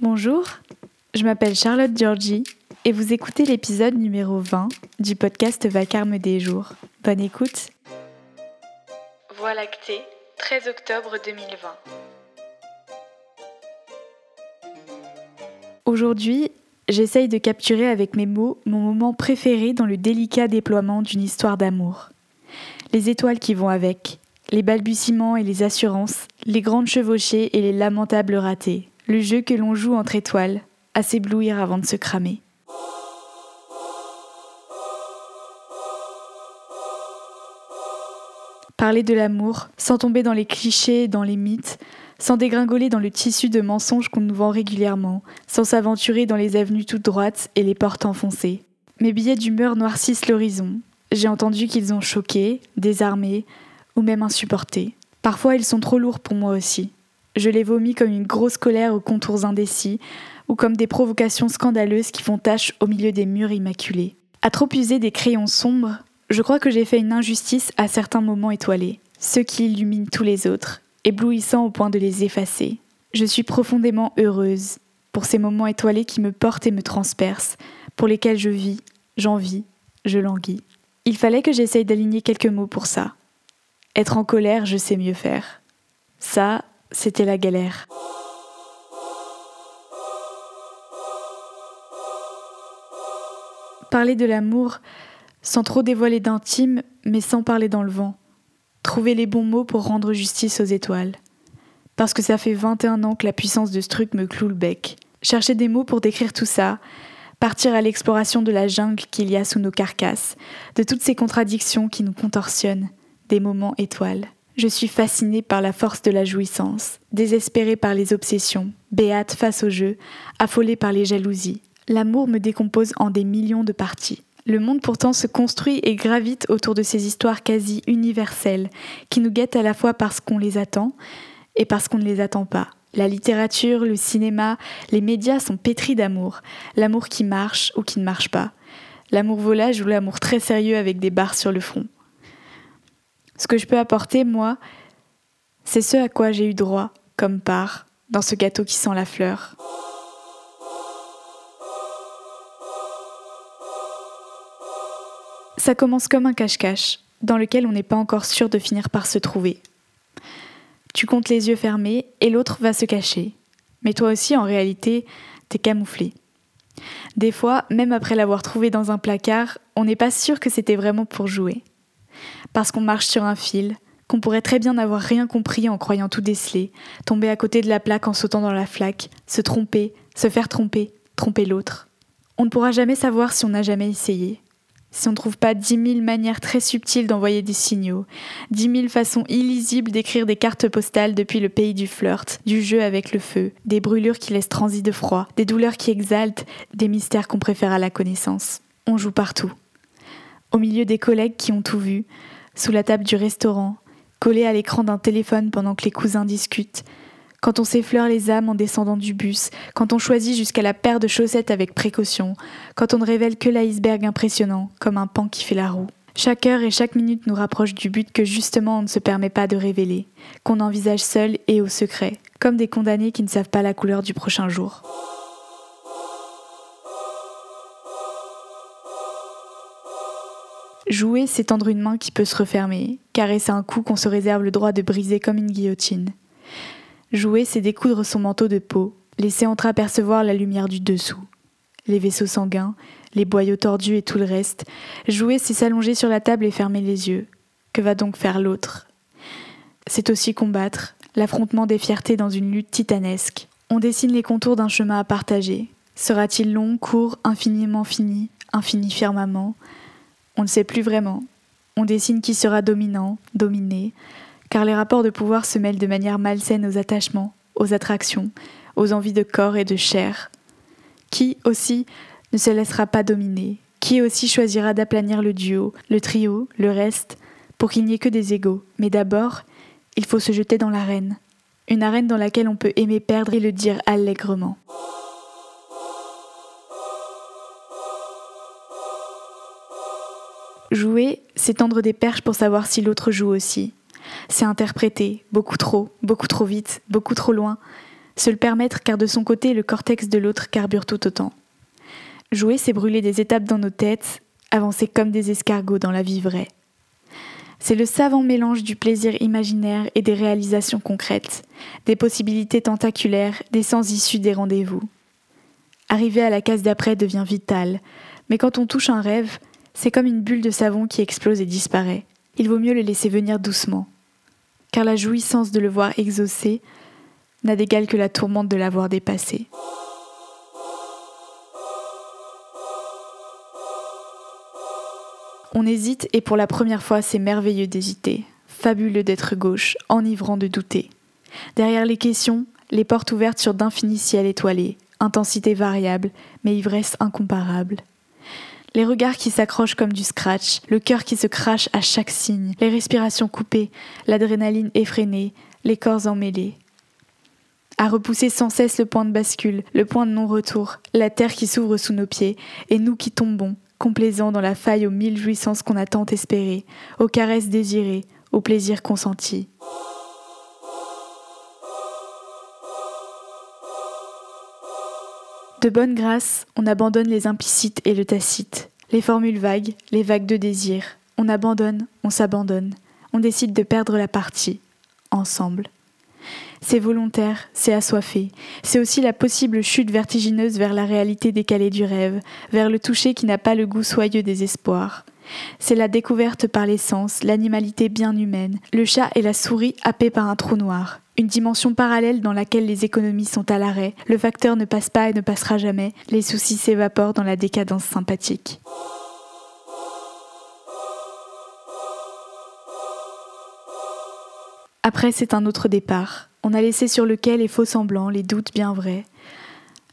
Bonjour, je m'appelle Charlotte Giorgi et vous écoutez l'épisode numéro 20 du podcast Vacarme des jours. Bonne écoute. Voie lactée, 13 octobre 2020. Aujourd'hui, j'essaye de capturer avec mes mots mon moment préféré dans le délicat déploiement d'une histoire d'amour. Les étoiles qui vont avec, les balbutiements et les assurances, les grandes chevauchées et les lamentables ratés, le jeu que l'on joue entre étoiles, à s'éblouir avant de se cramer. Parler de l'amour, sans tomber dans les clichés et dans les mythes, sans dégringoler dans le tissu de mensonges qu'on nous vend régulièrement, sans s'aventurer dans les avenues toutes droites et les portes enfoncées. Mes billets d'humeur noircissent l'horizon. J'ai entendu qu'ils ont choqué, désarmé, ou même insupportés. Parfois ils sont trop lourds pour moi aussi. Je les vomis comme une grosse colère aux contours indécis, ou comme des provocations scandaleuses qui font tache au milieu des murs immaculés. À trop user des crayons sombres, je crois que j'ai fait une injustice à certains moments étoilés, ceux qui illuminent tous les autres, éblouissant au point de les effacer. Je suis profondément heureuse pour ces moments étoilés qui me portent et me transpercent, pour lesquels je vis, j'en vis, je languis. Il fallait que j'essaye d'aligner quelques mots pour ça. Être en colère, je sais mieux faire. Ça, c'était la galère. Parler de l'amour sans trop dévoiler d'intime, mais sans parler dans le vent. Trouver les bons mots pour rendre justice aux étoiles. Parce que ça fait 21 ans que la puissance de ce truc me cloue le bec. Chercher des mots pour décrire tout ça, partir à l'exploration de la jungle qu'il y a sous nos carcasses, de toutes ces contradictions qui nous contorsionnent, des moments étoiles. Je suis fascinée par la force de la jouissance, désespérée par les obsessions, béate face au jeu, affolée par les jalousies. L'amour me décompose en des millions de parties. Le monde pourtant se construit et gravite autour de ces histoires quasi universelles, qui nous guettent à la fois parce qu'on les attend et parce qu'on ne les attend pas. La littérature, le cinéma, les médias sont pétris d'amour, l'amour qui marche ou qui ne marche pas, l'amour volage ou l'amour très sérieux avec des barres sur le front. Ce que je peux apporter, moi, c'est ce à quoi j'ai eu droit, comme part, dans ce gâteau qui sent la fleur. Ça commence comme un cache-cache, dans lequel on n'est pas encore sûr de finir par se trouver. Tu comptes les yeux fermés et l'autre va se cacher. Mais toi aussi, en réalité, t'es camouflé. Des fois, même après l'avoir trouvé dans un placard, on n'est pas sûr que c'était vraiment pour jouer parce qu'on marche sur un fil, qu'on pourrait très bien n'avoir rien compris en croyant tout déceler, tomber à côté de la plaque en sautant dans la flaque, se tromper, se faire tromper, tromper l'autre. On ne pourra jamais savoir si on n'a jamais essayé. Si on ne trouve pas dix mille manières très subtiles d'envoyer des signaux, dix mille façons illisibles d'écrire des cartes postales depuis le pays du flirt, du jeu avec le feu, des brûlures qui laissent transi de froid, des douleurs qui exaltent, des mystères qu'on préfère à la connaissance. On joue partout. Au milieu des collègues qui ont tout vu, sous la table du restaurant, collé à l'écran d'un téléphone pendant que les cousins discutent, quand on s'effleure les âmes en descendant du bus, quand on choisit jusqu'à la paire de chaussettes avec précaution, quand on ne révèle que l'iceberg impressionnant, comme un pan qui fait la roue. Chaque heure et chaque minute nous rapproche du but que justement on ne se permet pas de révéler, qu'on envisage seul et au secret, comme des condamnés qui ne savent pas la couleur du prochain jour. Jouer, c'est tendre une main qui peut se refermer, caresser un cou qu'on se réserve le droit de briser comme une guillotine. Jouer, c'est découdre son manteau de peau, laisser entreapercevoir la lumière du dessous. Les vaisseaux sanguins, les boyaux tordus et tout le reste. Jouer, c'est s'allonger sur la table et fermer les yeux. Que va donc faire l'autre? C'est aussi combattre, l'affrontement des fiertés dans une lutte titanesque. On dessine les contours d'un chemin à partager. Sera-t-il long, court, infiniment fini, infini firmament? On ne sait plus vraiment. On dessine qui sera dominant, dominé, car les rapports de pouvoir se mêlent de manière malsaine aux attachements, aux attractions, aux envies de corps et de chair. Qui aussi ne se laissera pas dominer? Qui aussi choisira d'aplanir le duo, le trio, le reste, pour qu'il n'y ait que des égaux? Mais d'abord, il faut se jeter dans l'arène. Une arène dans laquelle on peut aimer perdre et le dire allègrement. C'est tendre des perches pour savoir si l'autre joue aussi. C'est interpréter, beaucoup trop, beaucoup trop vite, beaucoup trop loin, Se le permettre car de son côté le cortex de l'autre carbure tout autant. Jouer, c'est brûler des étapes dans nos têtes, avancer comme des escargots dans la vie vraie. C'est le savant mélange du plaisir imaginaire et des réalisations concrètes, des possibilités tentaculaires, des sens issus des rendez-vous. Arriver à la case d'après devient vital, mais quand on touche un rêve, c'est comme une bulle de savon qui explose et disparaît. Il vaut mieux le laisser venir doucement, car la jouissance de le voir exaucé n'a d'égal que la tourmente de l'avoir dépassé. On hésite et pour la première fois c'est merveilleux d'hésiter, fabuleux d'être gauche, enivrant de douter. Derrière les questions, les portes ouvertes sur d'infinis ciels étoilés, intensité variable, mais ivresse incomparable. Les regards qui s'accrochent comme du scratch, le cœur qui se crache à chaque signe, les respirations coupées, l'adrénaline effrénée, les corps emmêlés. À repousser sans cesse le point de bascule, le point de non-retour, la terre qui s'ouvre sous nos pieds, et nous qui tombons, complaisant dans la faille aux mille jouissances qu'on a tant espérées, aux caresses désirées, aux plaisirs consentis. De bonne grâce, on abandonne les implicites et le tacite, les formules vagues, les vagues de désir. On abandonne, on s'abandonne, on décide de perdre la partie, ensemble. C'est volontaire, c'est assoiffé. C'est aussi la possible chute vertigineuse vers la réalité décalée du rêve, vers le toucher qui n'a pas le goût soyeux des espoirs. C'est la découverte par l'essence, l'animalité bien humaine, le chat et la souris happés par un trou noir. Une dimension parallèle dans laquelle les économies sont à l'arrêt, le facteur ne passe pas et ne passera jamais, les soucis s'évaporent dans la décadence sympathique. Après, c'est un autre départ. On a laissé sur lequel les faux semblants, les doutes bien vrais.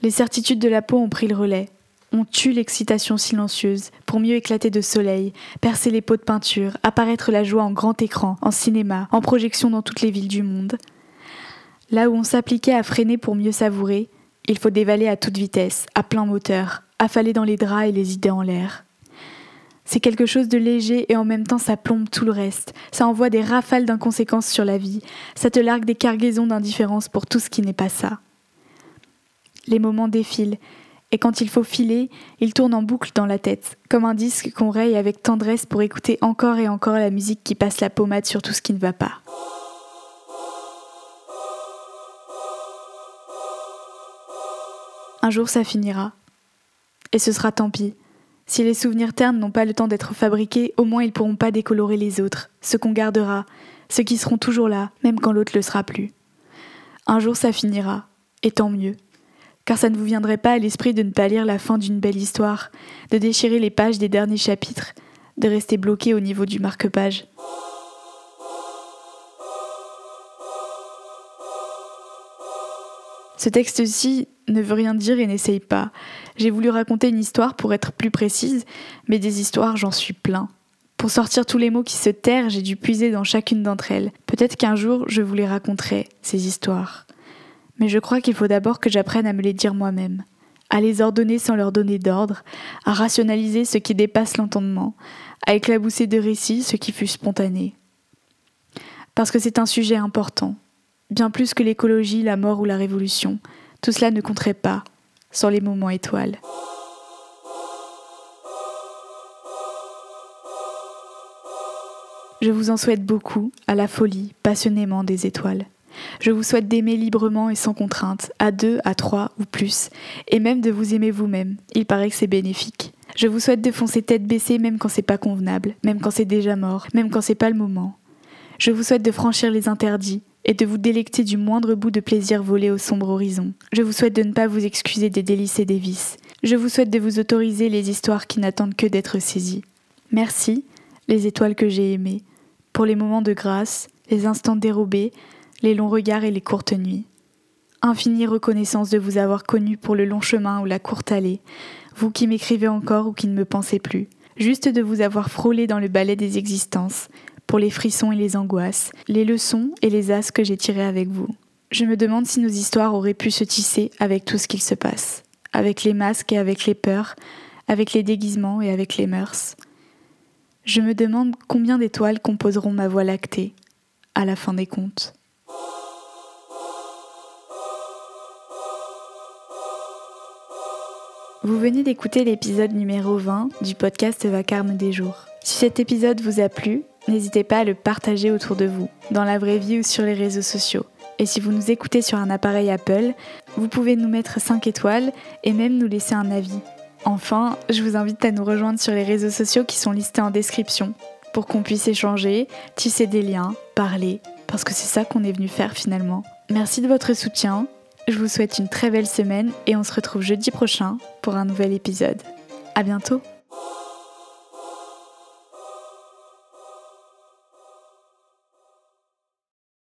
Les certitudes de la peau ont pris le relais. On tue l'excitation silencieuse pour mieux éclater de soleil, percer les pots de peinture, apparaître la joie en grand écran, en cinéma, en projection dans toutes les villes du monde. Là où on s'appliquait à freiner pour mieux savourer, il faut dévaler à toute vitesse, à plein moteur, affaler dans les draps et les idées en l'air. C'est quelque chose de léger et en même temps ça plombe tout le reste. Ça envoie des rafales d'inconséquences sur la vie. Ça te largue des cargaisons d'indifférence pour tout ce qui n'est pas ça. Les moments défilent. Et quand il faut filer, ils tournent en boucle dans la tête, comme un disque qu'on raye avec tendresse pour écouter encore et encore la musique qui passe la pommade sur tout ce qui ne va pas. Un jour ça finira. Et ce sera tant pis. Si les souvenirs ternes n'ont pas le temps d'être fabriqués, au moins ils pourront pas décolorer les autres, ceux qu'on gardera, ceux qui seront toujours là, même quand l'autre le sera plus. Un jour ça finira, et tant mieux. Car ça ne vous viendrait pas à l'esprit de ne pas lire la fin d'une belle histoire, de déchirer les pages des derniers chapitres, de rester bloqué au niveau du marque-page. Ce texte-ci ne veut rien dire et n'essaye pas. J'ai voulu raconter une histoire pour être plus précise, mais des histoires, j'en suis plein. Pour sortir tous les mots qui se terrent, j'ai dû puiser dans chacune d'entre elles. Peut-être qu'un jour, je vous les raconterai, ces histoires. Mais je crois qu'il faut d'abord que j'apprenne à me les dire moi-même, à les ordonner sans leur donner d'ordre, à rationaliser ce qui dépasse l'entendement, à éclabousser de récits ce qui fut spontané. Parce que c'est un sujet important, bien plus que l'écologie, la mort ou la révolution. Tout cela ne compterait pas sans les moments étoiles. Je vous en souhaite beaucoup, à la folie, passionnément des étoiles. Je vous souhaite d'aimer librement et sans contrainte, à deux, à trois ou plus, et même de vous aimer vous-même. Il paraît que c'est bénéfique. Je vous souhaite de foncer tête baissée même quand c'est pas convenable, même quand c'est déjà mort, même quand c'est pas le moment. Je vous souhaite de franchir les interdits, et de vous délecter du moindre bout de plaisir volé au sombre horizon. Je vous souhaite de ne pas vous excuser des délices et des vices. Je vous souhaite de vous autoriser les histoires qui n'attendent que d'être saisies. Merci, les étoiles que j'ai aimées, pour les moments de grâce, les instants dérobés, les longs regards et les courtes nuits. Infinie reconnaissance de vous avoir connu pour le long chemin ou la courte allée, vous qui m'écrivez encore ou qui ne me pensez plus, juste de vous avoir frôlé dans le ballet des existences, pour les frissons et les angoisses, les leçons et les as que j'ai tirés avec vous. Je me demande si nos histoires auraient pu se tisser avec tout ce qu'il se passe, avec les masques et avec les peurs, avec les déguisements et avec les mœurs. Je me demande combien d'étoiles composeront ma voie lactée à la fin des contes. Vous venez d'écouter l'épisode numéro 20 du podcast Vacarme des jours. Si cet épisode vous a plu, n'hésitez pas à le partager autour de vous, dans la vraie vie ou sur les réseaux sociaux. Et si vous nous écoutez sur un appareil Apple, vous pouvez nous mettre 5 étoiles et même nous laisser un avis. Enfin, je vous invite à nous rejoindre sur les réseaux sociaux qui sont listés en description pour qu'on puisse échanger, tisser des liens, parler, parce que c'est ça qu'on est venu faire finalement. Merci de votre soutien, je vous souhaite une très belle semaine et on se retrouve jeudi prochain pour un nouvel épisode. À bientôt!